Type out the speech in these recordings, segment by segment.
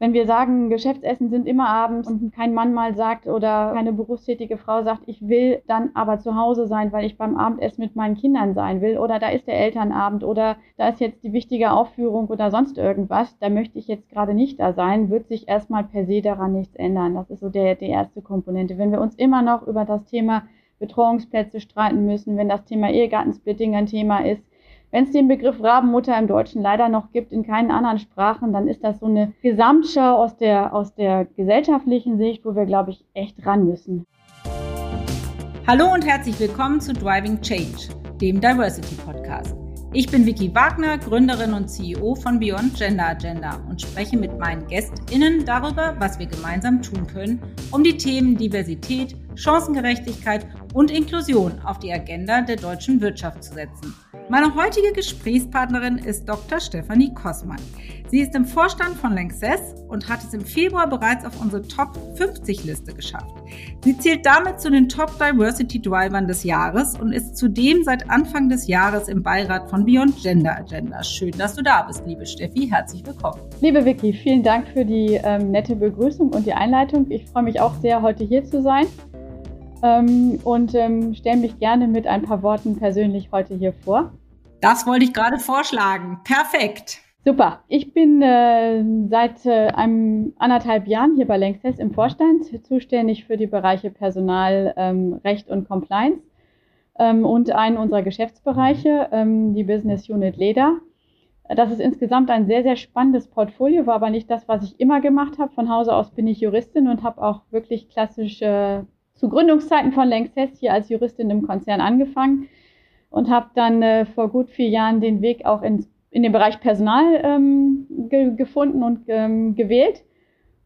Wenn wir sagen, Geschäftsessen sind immer abends und kein Mann mal sagt oder keine berufstätige Frau sagt, ich will dann aber zu Hause sein, weil ich beim Abendessen mit meinen Kindern sein will oder da ist der Elternabend oder da ist jetzt die wichtige Aufführung oder sonst irgendwas, da möchte ich jetzt gerade nicht da sein, wird sich erstmal per se daran nichts ändern. Das ist so der, die erste Komponente. Wenn wir uns immer noch über das Thema Betreuungsplätze streiten müssen, wenn das Thema Ehegattensplitting ein Thema ist, wenn es den Begriff Rabenmutter im Deutschen leider noch gibt, in keinen anderen Sprachen, dann ist das so eine Gesamtschau aus der, aus der gesellschaftlichen Sicht, wo wir, glaube ich, echt ran müssen. Hallo und herzlich willkommen zu Driving Change, dem Diversity Podcast. Ich bin Vicky Wagner, Gründerin und CEO von Beyond Gender Agenda und spreche mit meinen GästInnen darüber, was wir gemeinsam tun können, um die Themen Diversität, Chancengerechtigkeit und Inklusion auf die Agenda der deutschen Wirtschaft zu setzen. Meine heutige Gesprächspartnerin ist Dr. Stefanie Kossmann. Sie ist im Vorstand von Lanxess und hat es im Februar bereits auf unsere Top 50 Liste geschafft. Sie zählt damit zu den Top Diversity Drivern des Jahres und ist zudem seit Anfang des Jahres im Beirat von Beyond Gender Agenda. Schön, dass du da bist, liebe Steffi. Herzlich willkommen. Liebe Vicky, vielen Dank für die ähm, nette Begrüßung und die Einleitung. Ich freue mich auch sehr, heute hier zu sein ähm, und ähm, stelle mich gerne mit ein paar Worten persönlich heute hier vor. Das wollte ich gerade vorschlagen. Perfekt. Super. Ich bin äh, seit äh, einem anderthalb Jahren hier bei Lanxess im Vorstand, zuständig für die Bereiche Personal, ähm, Recht und Compliance ähm, und einen unserer Geschäftsbereiche, ähm, die Business Unit Leder. Das ist insgesamt ein sehr, sehr spannendes Portfolio, war aber nicht das, was ich immer gemacht habe. Von Hause aus bin ich Juristin und habe auch wirklich klassische zu Gründungszeiten von Lanxess hier als Juristin im Konzern angefangen und habe dann äh, vor gut vier Jahren den Weg auch ins, in den Bereich Personal ähm, ge gefunden und ähm, gewählt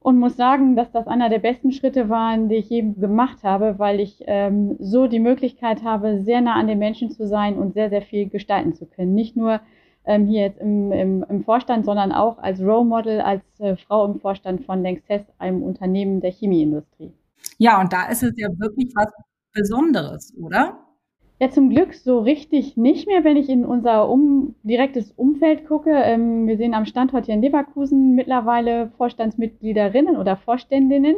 und muss sagen, dass das einer der besten Schritte waren, die ich je gemacht habe, weil ich ähm, so die Möglichkeit habe, sehr nah an den Menschen zu sein und sehr, sehr viel gestalten zu können. Nicht nur ähm, hier jetzt im, im, im Vorstand, sondern auch als Role Model, als äh, Frau im Vorstand von Lanxess, einem Unternehmen der Chemieindustrie. Ja, und da ist es ja wirklich was Besonderes, oder? Ja, zum Glück so richtig nicht mehr, wenn ich in unser um, direktes Umfeld gucke. Ähm, wir sehen am Standort hier in Leverkusen mittlerweile Vorstandsmitgliederinnen oder Vorständinnen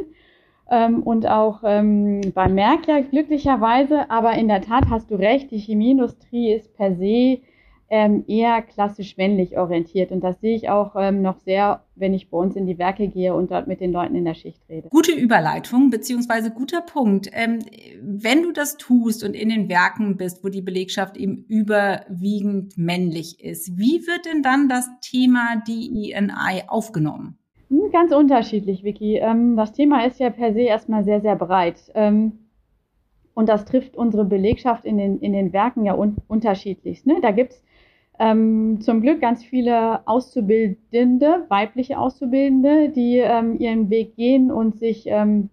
ähm, und auch ähm, bei Merck ja glücklicherweise. Aber in der Tat hast du recht, die Chemieindustrie ist per se ähm, eher klassisch männlich orientiert. Und das sehe ich auch ähm, noch sehr, wenn ich bei uns in die Werke gehe und dort mit den Leuten in der Schicht rede. Gute Überleitung beziehungsweise guter Punkt. Ähm, wenn du das tust und in den Werken bist, wo die Belegschaft eben überwiegend männlich ist, wie wird denn dann das Thema DEI aufgenommen? Hm, ganz unterschiedlich, Vicky. Ähm, das Thema ist ja per se erstmal sehr, sehr breit. Ähm, und das trifft unsere Belegschaft in den, in den Werken ja un unterschiedlich. Ne? Da gibt's ähm, zum Glück ganz viele Auszubildende, weibliche Auszubildende, die ähm, ihren Weg gehen und sich ähm,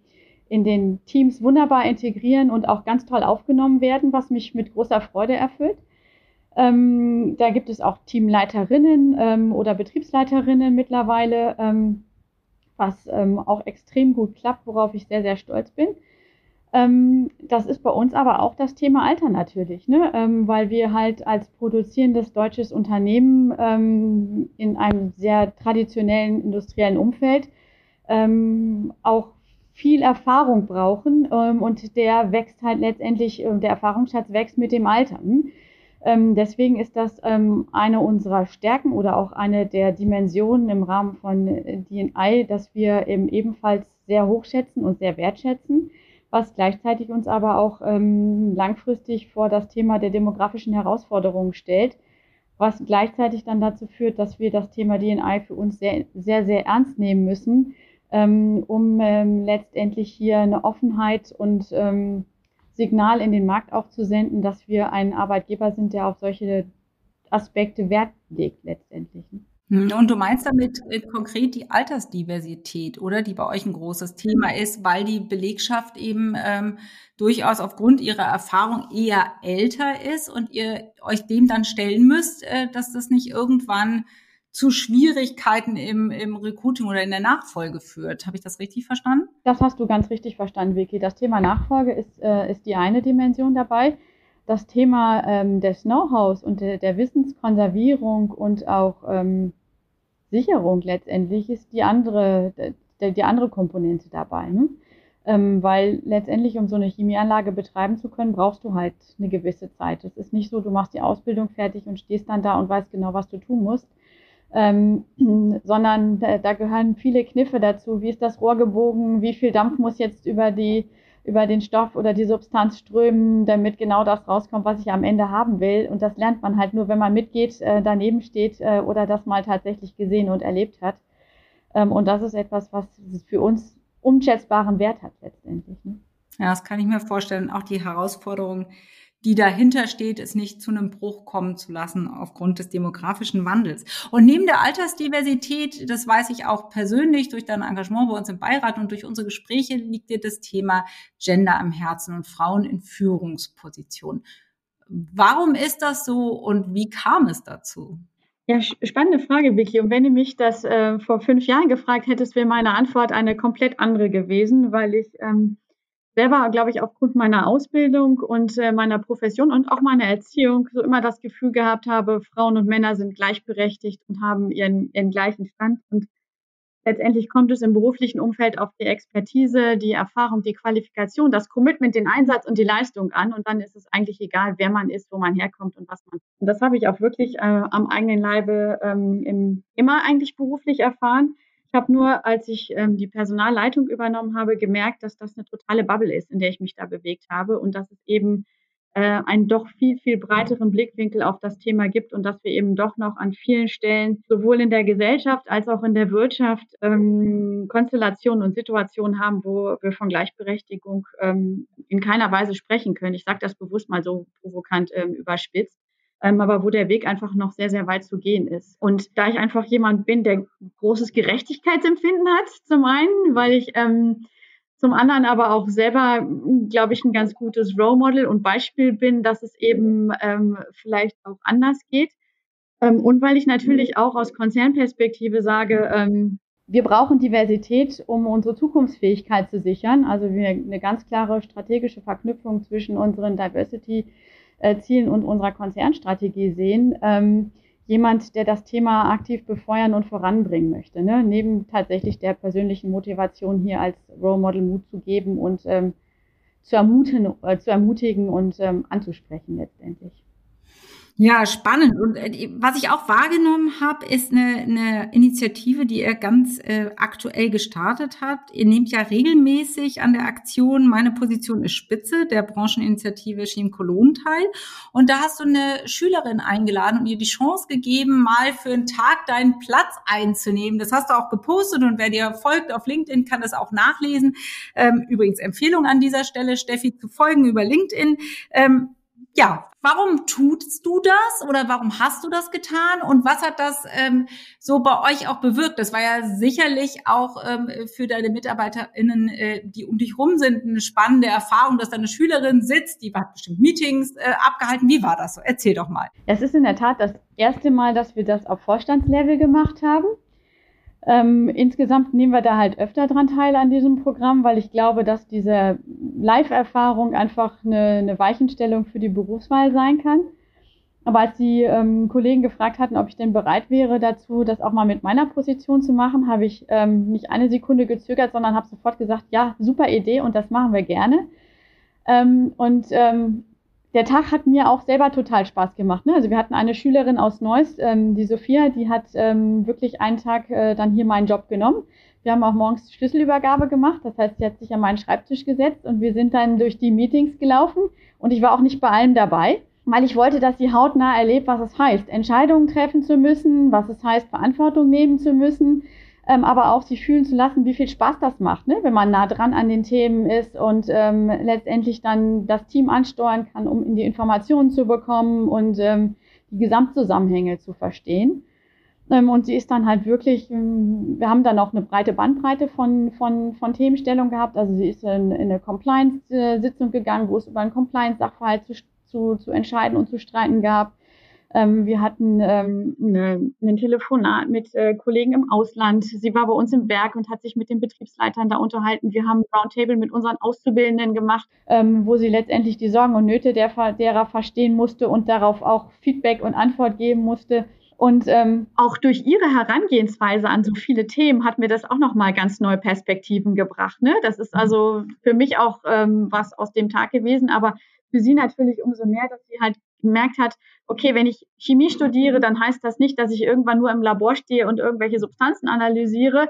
in den Teams wunderbar integrieren und auch ganz toll aufgenommen werden, was mich mit großer Freude erfüllt. Ähm, da gibt es auch Teamleiterinnen ähm, oder Betriebsleiterinnen mittlerweile, ähm, was auch extrem gut klappt, worauf ich sehr, sehr stolz bin. Ähm, das ist bei uns aber auch das Thema Alter natürlich, ne? Ähm, weil wir halt als produzierendes deutsches Unternehmen ähm, in einem sehr traditionellen industriellen Umfeld ähm, auch viel Erfahrung brauchen ähm, und der wächst halt letztendlich, äh, der Erfahrungsschatz wächst mit dem Alter. Hm? Ähm, deswegen ist das eine unserer Stärken oder auch eine der Dimensionen im Rahmen von DNI, dass wir eben ebenfalls sehr hochschätzen und sehr wertschätzen was gleichzeitig uns aber auch ähm, langfristig vor das Thema der demografischen Herausforderungen stellt, was gleichzeitig dann dazu führt, dass wir das Thema DNI für uns sehr, sehr, sehr ernst nehmen müssen, ähm, um ähm, letztendlich hier eine Offenheit und ähm, Signal in den Markt auch zu senden, dass wir ein Arbeitgeber sind, der auf solche Aspekte Wert legt letztendlich. Ne? Hm, und du meinst damit äh, konkret die Altersdiversität, oder? Die bei euch ein großes Thema ist, weil die Belegschaft eben ähm, durchaus aufgrund ihrer Erfahrung eher älter ist und ihr euch dem dann stellen müsst, äh, dass das nicht irgendwann zu Schwierigkeiten im, im Recruiting oder in der Nachfolge führt. Habe ich das richtig verstanden? Das hast du ganz richtig verstanden, Vicky. Das Thema Nachfolge ist, äh, ist die eine Dimension dabei. Das Thema ähm, des Know-hows und der, der Wissenskonservierung und auch ähm, Sicherung letztendlich ist die andere, die, die andere Komponente dabei. Ne? Ähm, weil letztendlich, um so eine Chemieanlage betreiben zu können, brauchst du halt eine gewisse Zeit. Es ist nicht so, du machst die Ausbildung fertig und stehst dann da und weißt genau, was du tun musst, ähm, sondern da, da, gehören viele Kniffe dazu. Wie ist das Rohr gebogen? Wie viel Dampf muss jetzt über die über den Stoff oder die Substanz strömen, damit genau das rauskommt, was ich am Ende haben will. Und das lernt man halt nur, wenn man mitgeht, äh, daneben steht äh, oder das mal tatsächlich gesehen und erlebt hat. Ähm, und das ist etwas, was für uns unschätzbaren Wert hat letztendlich. Ne? Ja, das kann ich mir vorstellen. Auch die Herausforderung, die dahinter steht, es nicht zu einem Bruch kommen zu lassen aufgrund des demografischen Wandels. Und neben der Altersdiversität, das weiß ich auch persönlich durch dein Engagement bei uns im Beirat und durch unsere Gespräche, liegt dir das Thema Gender am Herzen und Frauen in Führungspositionen. Warum ist das so und wie kam es dazu? Ja, spannende Frage, Vicky. Und wenn du mich das äh, vor fünf Jahren gefragt hättest, wäre meine Antwort eine komplett andere gewesen, weil ich ähm, selber, glaube ich, aufgrund meiner Ausbildung und äh, meiner Profession und auch meiner Erziehung so immer das Gefühl gehabt habe, Frauen und Männer sind gleichberechtigt und haben ihren, ihren gleichen Stand. Und letztendlich kommt es im beruflichen Umfeld auf die Expertise, die Erfahrung, die Qualifikation, das Commitment, den Einsatz und die Leistung an. Und dann ist es eigentlich egal, wer man ist, wo man herkommt und was man. Und das habe ich auch wirklich äh, am eigenen Leibe ähm, im, immer eigentlich beruflich erfahren. Ich habe nur, als ich ähm, die Personalleitung übernommen habe, gemerkt, dass das eine totale Bubble ist, in der ich mich da bewegt habe und dass es eben äh, einen doch viel, viel breiteren Blickwinkel auf das Thema gibt und dass wir eben doch noch an vielen Stellen sowohl in der Gesellschaft als auch in der Wirtschaft ähm, Konstellationen und Situationen haben, wo wir von Gleichberechtigung ähm, in keiner Weise sprechen können. Ich sage das bewusst mal so provokant ähm, überspitzt ähm, aber wo der Weg einfach noch sehr, sehr weit zu gehen ist. Und da ich einfach jemand bin, der großes Gerechtigkeitsempfinden hat, zum einen, weil ich ähm, zum anderen aber auch selber, glaube ich, ein ganz gutes Role Model und Beispiel bin, dass es eben ähm, vielleicht auch anders geht. Ähm, und weil ich natürlich auch aus Konzernperspektive sage, ähm, wir brauchen Diversität, um unsere Zukunftsfähigkeit zu sichern. Also wir eine ganz klare strategische Verknüpfung zwischen unseren Diversity äh, Zielen und unserer Konzernstrategie sehen. Ähm, jemand, der das Thema aktiv befeuern und voranbringen möchte, ne? neben tatsächlich der persönlichen Motivation hier als Role Model Mut zu geben und ähm, zu, ermutigen, äh, zu ermutigen und ähm, anzusprechen letztendlich. Ja, spannend. Und äh, was ich auch wahrgenommen habe, ist eine, eine Initiative, die er ganz äh, aktuell gestartet hat. Ihr nehmt ja regelmäßig an der Aktion Meine Position ist Spitze der Brancheninitiative Cologne teil. Und da hast du eine Schülerin eingeladen und ihr die Chance gegeben, mal für einen Tag deinen Platz einzunehmen. Das hast du auch gepostet und wer dir folgt auf LinkedIn, kann das auch nachlesen. Ähm, übrigens Empfehlung an dieser Stelle, Steffi zu folgen über LinkedIn. Ähm, ja, warum tust du das oder warum hast du das getan und was hat das ähm, so bei euch auch bewirkt? Das war ja sicherlich auch ähm, für deine MitarbeiterInnen, äh, die um dich rum sind, eine spannende Erfahrung, dass da eine Schülerin sitzt, die hat bestimmt Meetings äh, abgehalten. Wie war das so? Erzähl doch mal. Es ist in der Tat das erste Mal, dass wir das auf Vorstandslevel gemacht haben. Ähm, insgesamt nehmen wir da halt öfter dran teil an diesem Programm, weil ich glaube, dass diese Live-Erfahrung einfach eine, eine Weichenstellung für die Berufswahl sein kann. Aber als die ähm, Kollegen gefragt hatten, ob ich denn bereit wäre dazu, das auch mal mit meiner Position zu machen, habe ich ähm, nicht eine Sekunde gezögert, sondern habe sofort gesagt, ja, super Idee und das machen wir gerne. Ähm, und ähm, der Tag hat mir auch selber total Spaß gemacht. Ne? Also wir hatten eine Schülerin aus Neuss, ähm, die Sophia, die hat ähm, wirklich einen Tag äh, dann hier meinen Job genommen. Wir haben auch morgens Schlüsselübergabe gemacht. Das heißt, sie hat sich an meinen Schreibtisch gesetzt und wir sind dann durch die Meetings gelaufen. Und ich war auch nicht bei allem dabei, weil ich wollte, dass sie hautnah erlebt, was es heißt, Entscheidungen treffen zu müssen, was es heißt, Verantwortung nehmen zu müssen, ähm, aber auch sich fühlen zu lassen, wie viel Spaß das macht, ne? wenn man nah dran an den Themen ist und ähm, letztendlich dann das Team ansteuern kann, um in die Informationen zu bekommen und ähm, die Gesamtzusammenhänge zu verstehen. Ähm, und sie ist dann halt wirklich, ähm, wir haben dann auch eine breite Bandbreite von, von, von Themenstellung gehabt. Also sie ist in, in eine Compliance-Sitzung gegangen, wo es über einen Compliance-Sachverhalt zu, zu, zu entscheiden und zu streiten gab. Ähm, wir hatten ähm, eine, ein Telefonat mit äh, Kollegen im Ausland. Sie war bei uns im Werk und hat sich mit den Betriebsleitern da unterhalten. Wir haben Roundtable mit unseren Auszubildenden gemacht, ähm, wo sie letztendlich die Sorgen und Nöte der, derer verstehen musste und darauf auch Feedback und Antwort geben musste. Und ähm, auch durch ihre Herangehensweise an so viele Themen hat mir das auch nochmal ganz neue Perspektiven gebracht. Ne? Das ist also für mich auch ähm, was aus dem Tag gewesen, aber für sie natürlich umso mehr, dass sie halt gemerkt hat, okay, wenn ich Chemie studiere, dann heißt das nicht, dass ich irgendwann nur im Labor stehe und irgendwelche Substanzen analysiere,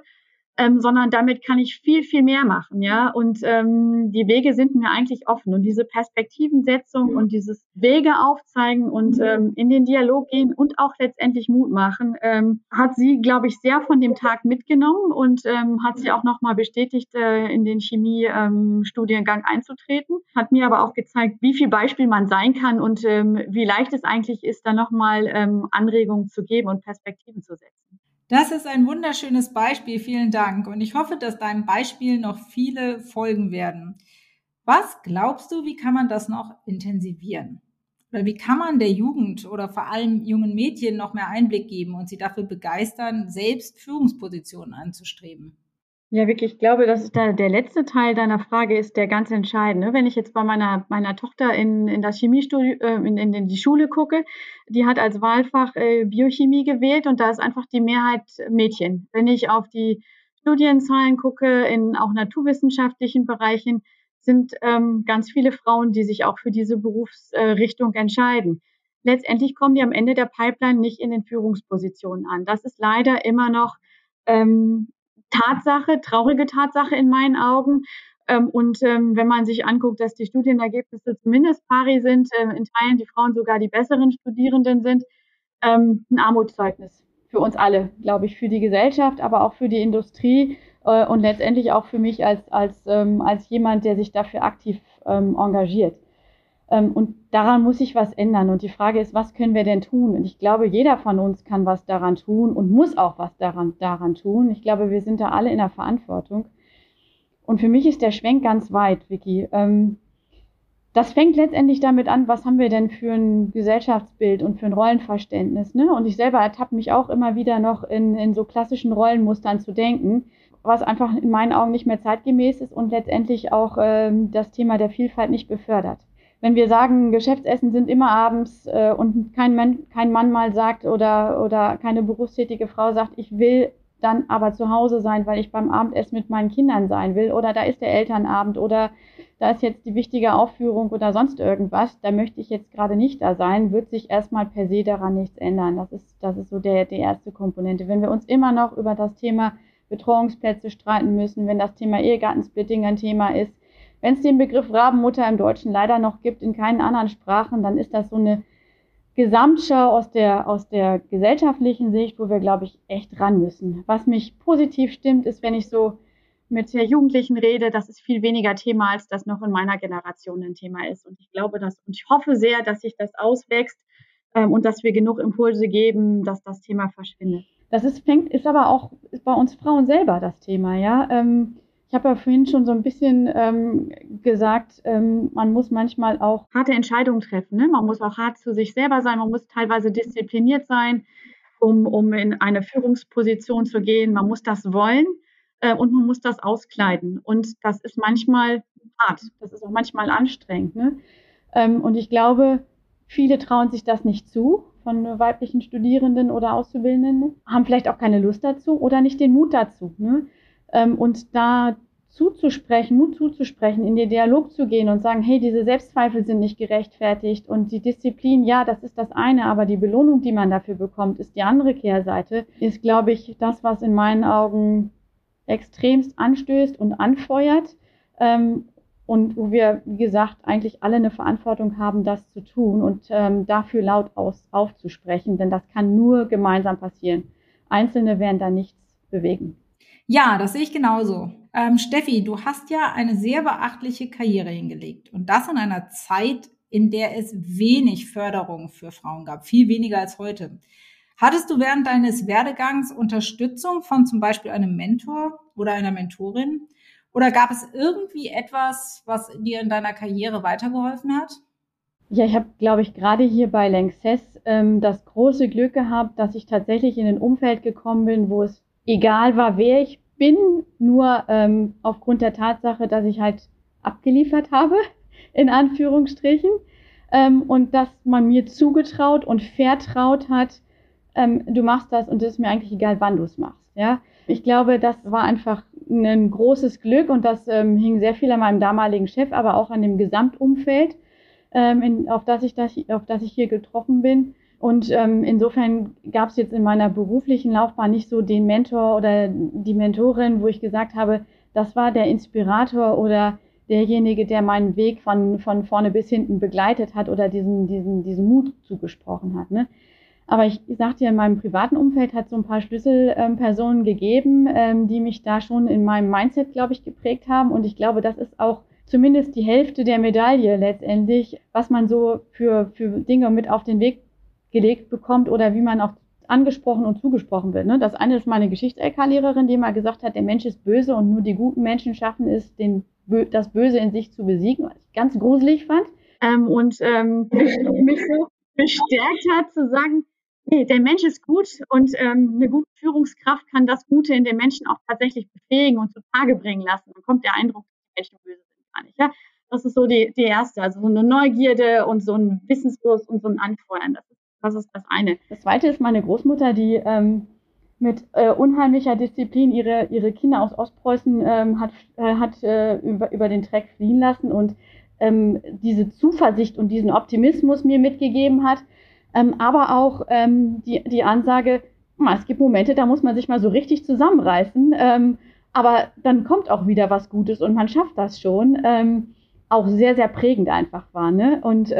ähm, sondern damit kann ich viel, viel mehr machen, ja. Und ähm, die Wege sind mir eigentlich offen. Und diese Perspektivensetzung und dieses Wege aufzeigen und ähm, in den Dialog gehen und auch letztendlich Mut machen, ähm, hat sie, glaube ich, sehr von dem Tag mitgenommen und ähm, hat sie auch nochmal bestätigt, äh, in den Chemie-Studiengang ähm, einzutreten. Hat mir aber auch gezeigt, wie viel Beispiel man sein kann und ähm, wie leicht es eigentlich ist, da nochmal ähm, Anregungen zu geben und Perspektiven zu setzen. Das ist ein wunderschönes Beispiel. Vielen Dank. Und ich hoffe, dass deinem Beispiel noch viele folgen werden. Was glaubst du, wie kann man das noch intensivieren? Oder wie kann man der Jugend oder vor allem jungen Mädchen noch mehr Einblick geben und sie dafür begeistern, selbst Führungspositionen anzustreben? Ja, wirklich, ich glaube, dass da der letzte Teil deiner Frage ist der ganz entscheidende. Wenn ich jetzt bei meiner, meiner Tochter in, in das Chemiestudio, äh, in, in, in die Schule gucke, die hat als Wahlfach äh, Biochemie gewählt und da ist einfach die Mehrheit Mädchen. Wenn ich auf die Studienzahlen gucke, in auch naturwissenschaftlichen Bereichen, sind ähm, ganz viele Frauen, die sich auch für diese Berufsrichtung äh, entscheiden. Letztendlich kommen die am Ende der Pipeline nicht in den Führungspositionen an. Das ist leider immer noch ähm, Tatsache, traurige Tatsache in meinen Augen. Ähm, und ähm, wenn man sich anguckt, dass die Studienergebnisse zumindest pari sind, äh, in Teilen die Frauen sogar die besseren Studierenden sind, ähm, ein Armutszeugnis für uns alle, glaube ich, für die Gesellschaft, aber auch für die Industrie äh, und letztendlich auch für mich als, als, ähm, als jemand, der sich dafür aktiv ähm, engagiert. Ähm, und daran muss sich was ändern. Und die Frage ist, was können wir denn tun? Und ich glaube, jeder von uns kann was daran tun und muss auch was daran, daran tun. Ich glaube, wir sind da alle in der Verantwortung. Und für mich ist der Schwenk ganz weit, Vicky. Ähm, das fängt letztendlich damit an, was haben wir denn für ein Gesellschaftsbild und für ein Rollenverständnis. Ne? Und ich selber ertappe mich auch immer wieder noch in, in so klassischen Rollenmustern zu denken, was einfach in meinen Augen nicht mehr zeitgemäß ist und letztendlich auch ähm, das Thema der Vielfalt nicht befördert wenn wir sagen, Geschäftsessen sind immer abends äh, und kein Mann, kein Mann mal sagt oder, oder keine berufstätige Frau sagt, ich will dann aber zu Hause sein, weil ich beim Abendessen mit meinen Kindern sein will oder da ist der Elternabend oder da ist jetzt die wichtige Aufführung oder sonst irgendwas, da möchte ich jetzt gerade nicht da sein, wird sich erstmal per se daran nichts ändern. Das ist, das ist so der, die erste Komponente. Wenn wir uns immer noch über das Thema Betreuungsplätze streiten müssen, wenn das Thema Ehegattensplitting ein Thema ist, wenn es den Begriff Rabenmutter im Deutschen leider noch gibt, in keinen anderen Sprachen, dann ist das so eine Gesamtschau aus der, aus der gesellschaftlichen Sicht, wo wir, glaube ich, echt ran müssen. Was mich positiv stimmt, ist, wenn ich so mit Jugendlichen rede, das ist viel weniger Thema, als das noch in meiner Generation ein Thema ist. Und ich glaube das und ich hoffe sehr, dass sich das auswächst ähm, und dass wir genug Impulse geben, dass das Thema verschwindet. Das ist, fängt, ist aber auch bei uns Frauen selber das Thema, ja. Ähm, ich habe ja vorhin schon so ein bisschen ähm, gesagt, ähm, man muss manchmal auch harte Entscheidungen treffen. Ne? Man muss auch hart zu sich selber sein, man muss teilweise diszipliniert sein, um, um in eine Führungsposition zu gehen. Man muss das wollen äh, und man muss das auskleiden. Und das ist manchmal hart, das ist auch manchmal anstrengend. Ne? Ähm, und ich glaube, viele trauen sich das nicht zu von weiblichen Studierenden oder Auszubildenden, haben vielleicht auch keine Lust dazu oder nicht den Mut dazu. Ne? Ähm, und da zuzusprechen, Mut zuzusprechen, in den Dialog zu gehen und sagen, hey, diese Selbstzweifel sind nicht gerechtfertigt und die Disziplin, ja, das ist das eine, aber die Belohnung, die man dafür bekommt, ist die andere Kehrseite, ist, glaube ich, das, was in meinen Augen extremst anstößt und anfeuert ähm, und wo wir, wie gesagt, eigentlich alle eine Verantwortung haben, das zu tun und ähm, dafür laut aus, aufzusprechen, denn das kann nur gemeinsam passieren. Einzelne werden da nichts bewegen. Ja, das sehe ich genauso. Ähm, Steffi, du hast ja eine sehr beachtliche Karriere hingelegt und das in einer Zeit, in der es wenig Förderung für Frauen gab, viel weniger als heute. Hattest du während deines Werdegangs Unterstützung von zum Beispiel einem Mentor oder einer Mentorin? Oder gab es irgendwie etwas, was dir in deiner Karriere weitergeholfen hat? Ja, ich habe, glaube ich, gerade hier bei Lanxess ähm, das große Glück gehabt, dass ich tatsächlich in ein Umfeld gekommen bin, wo es egal war, wer ich bin, nur ähm, aufgrund der Tatsache, dass ich halt abgeliefert habe, in Anführungsstrichen, ähm, und dass man mir zugetraut und vertraut hat, ähm, du machst das und es ist mir eigentlich egal, wann du es machst. Ja, ich glaube, das war einfach ein großes Glück und das ähm, hing sehr viel an meinem damaligen Chef, aber auch an dem Gesamtumfeld, ähm, in, auf, das ich das, auf das ich hier getroffen bin. Und ähm, insofern gab es jetzt in meiner beruflichen Laufbahn nicht so den Mentor oder die Mentorin, wo ich gesagt habe, das war der Inspirator oder derjenige, der meinen Weg von, von vorne bis hinten begleitet hat oder diesen, diesen, diesen Mut zugesprochen hat. Ne? Aber ich sagte ja, in meinem privaten Umfeld hat so ein paar Schlüsselpersonen ähm, gegeben, ähm, die mich da schon in meinem Mindset, glaube ich, geprägt haben. Und ich glaube, das ist auch zumindest die Hälfte der Medaille letztendlich, was man so für, für Dinge mit auf den Weg gelegt bekommt oder wie man auch angesprochen und zugesprochen wird. Ne? Das eine ist meine Geschichts-LK-Lehrerin, die mal gesagt hat, der Mensch ist böse und nur die guten Menschen schaffen es, den, das Böse in sich zu besiegen, was ich ganz gruselig fand. Ähm, und ähm, mich so bestärkt hat zu sagen, nee, der Mensch ist gut und ähm, eine gute Führungskraft kann das Gute in den Menschen auch tatsächlich befähigen und zutage bringen lassen. Dann kommt der Eindruck, die Menschen böse sind gar nicht. Ja? Das ist so die, die erste, also so eine Neugierde und so ein Wissensdurst und so ein Anfeuern. Das ist das ist das eine. Das zweite ist meine Großmutter, die ähm, mit äh, unheimlicher Disziplin ihre, ihre Kinder aus Ostpreußen ähm, hat, äh, hat äh, über, über den Treck fliehen lassen und ähm, diese Zuversicht und diesen Optimismus mir mitgegeben hat. Ähm, aber auch ähm, die, die Ansage, es gibt Momente, da muss man sich mal so richtig zusammenreißen. Ähm, aber dann kommt auch wieder was Gutes und man schafft das schon. Auch sehr, sehr prägend einfach war. Ne? Und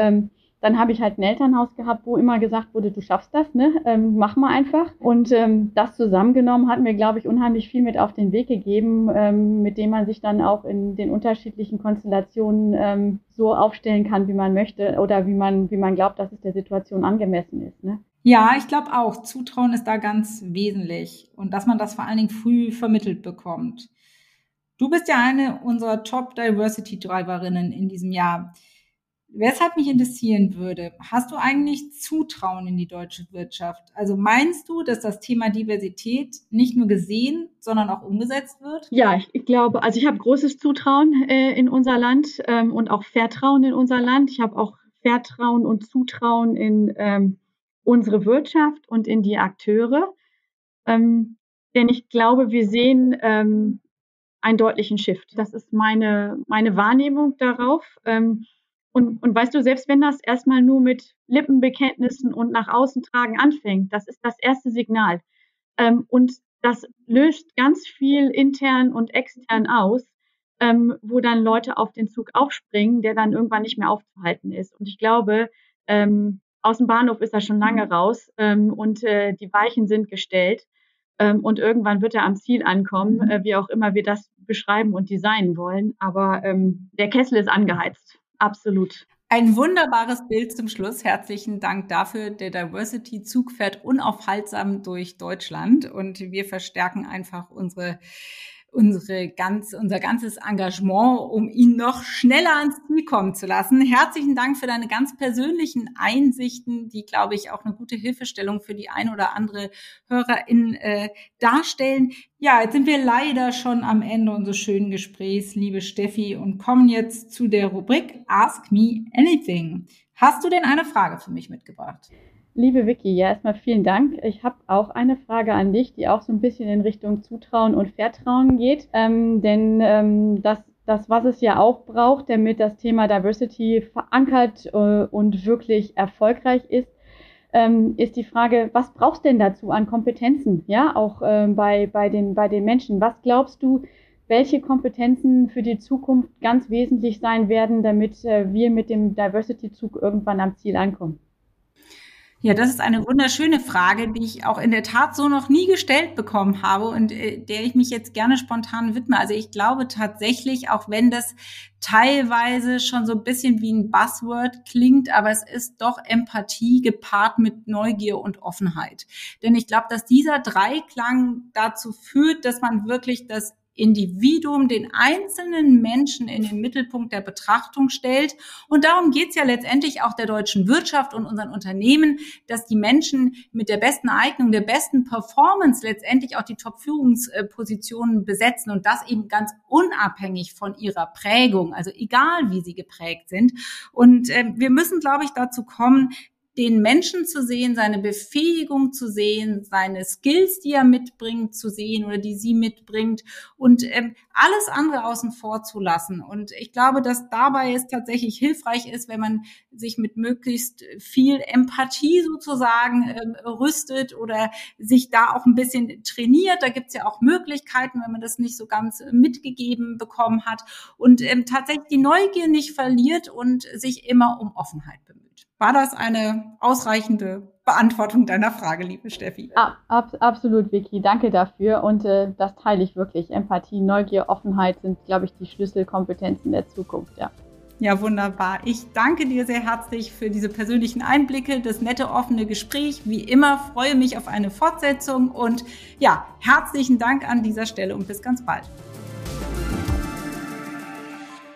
dann habe ich halt ein Elternhaus gehabt, wo immer gesagt wurde, du schaffst das, ne? Ähm, mach mal einfach. Und ähm, das zusammengenommen hat mir, glaube ich, unheimlich viel mit auf den Weg gegeben, ähm, mit dem man sich dann auch in den unterschiedlichen Konstellationen ähm, so aufstellen kann, wie man möchte oder wie man, wie man glaubt, dass es der Situation angemessen ist. Ne? Ja, ich glaube auch. Zutrauen ist da ganz wesentlich und dass man das vor allen Dingen früh vermittelt bekommt. Du bist ja eine unserer Top Diversity Driverinnen in diesem Jahr. Weshalb mich interessieren würde, hast du eigentlich Zutrauen in die deutsche Wirtschaft? Also meinst du, dass das Thema Diversität nicht nur gesehen, sondern auch umgesetzt wird? Ja, ich, glaube, also ich habe großes Zutrauen äh, in unser Land ähm, und auch Vertrauen in unser Land. Ich habe auch Vertrauen und Zutrauen in ähm, unsere Wirtschaft und in die Akteure. Ähm, denn ich glaube, wir sehen ähm, einen deutlichen Shift. Das ist meine, meine Wahrnehmung darauf. Und, und weißt du, selbst wenn das erstmal nur mit Lippenbekenntnissen und nach außen tragen anfängt, das ist das erste Signal. Ähm, und das löst ganz viel intern und extern aus, ähm, wo dann Leute auf den Zug aufspringen, der dann irgendwann nicht mehr aufzuhalten ist. Und ich glaube, ähm, aus dem Bahnhof ist er schon lange raus ähm, und äh, die Weichen sind gestellt. Ähm, und irgendwann wird er am Ziel ankommen, äh, wie auch immer wir das beschreiben und designen wollen. Aber ähm, der Kessel ist angeheizt. Absolut. Ein wunderbares Bild zum Schluss. Herzlichen Dank dafür. Der Diversity-Zug fährt unaufhaltsam durch Deutschland und wir verstärken einfach unsere unsere ganz, unser ganzes Engagement, um ihn noch schneller ans Ziel kommen zu lassen. Herzlichen Dank für deine ganz persönlichen Einsichten, die, glaube ich, auch eine gute Hilfestellung für die ein oder andere Hörerin äh, darstellen. Ja, jetzt sind wir leider schon am Ende unseres schönen Gesprächs, liebe Steffi, und kommen jetzt zu der Rubrik Ask Me Anything. Hast du denn eine Frage für mich mitgebracht? Liebe Vicky, ja, erstmal vielen Dank. Ich habe auch eine Frage an dich, die auch so ein bisschen in Richtung Zutrauen und Vertrauen geht. Ähm, denn ähm, das, das, was es ja auch braucht, damit das Thema Diversity verankert äh, und wirklich erfolgreich ist, ähm, ist die Frage, was brauchst denn dazu an Kompetenzen? Ja, auch äh, bei, bei, den, bei den Menschen. Was glaubst du, welche Kompetenzen für die Zukunft ganz wesentlich sein werden, damit äh, wir mit dem Diversity-Zug irgendwann am Ziel ankommen? Ja, das ist eine wunderschöne Frage, die ich auch in der Tat so noch nie gestellt bekommen habe und äh, der ich mich jetzt gerne spontan widme. Also ich glaube tatsächlich, auch wenn das teilweise schon so ein bisschen wie ein Buzzword klingt, aber es ist doch Empathie gepaart mit Neugier und Offenheit. Denn ich glaube, dass dieser Dreiklang dazu führt, dass man wirklich das Individuum, den einzelnen Menschen in den Mittelpunkt der Betrachtung stellt. Und darum geht's ja letztendlich auch der deutschen Wirtschaft und unseren Unternehmen, dass die Menschen mit der besten Eignung, der besten Performance letztendlich auch die Top-Führungspositionen besetzen und das eben ganz unabhängig von ihrer Prägung, also egal wie sie geprägt sind. Und äh, wir müssen, glaube ich, dazu kommen, den Menschen zu sehen, seine Befähigung zu sehen, seine Skills, die er mitbringt, zu sehen oder die sie mitbringt und ähm, alles andere außen vor zu lassen. Und ich glaube, dass dabei es tatsächlich hilfreich ist, wenn man sich mit möglichst viel Empathie sozusagen ähm, rüstet oder sich da auch ein bisschen trainiert. Da gibt's ja auch Möglichkeiten, wenn man das nicht so ganz mitgegeben bekommen hat und ähm, tatsächlich die Neugier nicht verliert und sich immer um Offenheit bemüht. War das eine ausreichende Beantwortung deiner Frage, liebe Steffi? Ab, absolut, Vicky. Danke dafür. Und äh, das teile ich wirklich. Empathie, Neugier, Offenheit sind, glaube ich, die Schlüsselkompetenzen der Zukunft, ja. Ja, wunderbar. Ich danke dir sehr herzlich für diese persönlichen Einblicke, das nette, offene Gespräch. Wie immer freue mich auf eine Fortsetzung und ja, herzlichen Dank an dieser Stelle und bis ganz bald.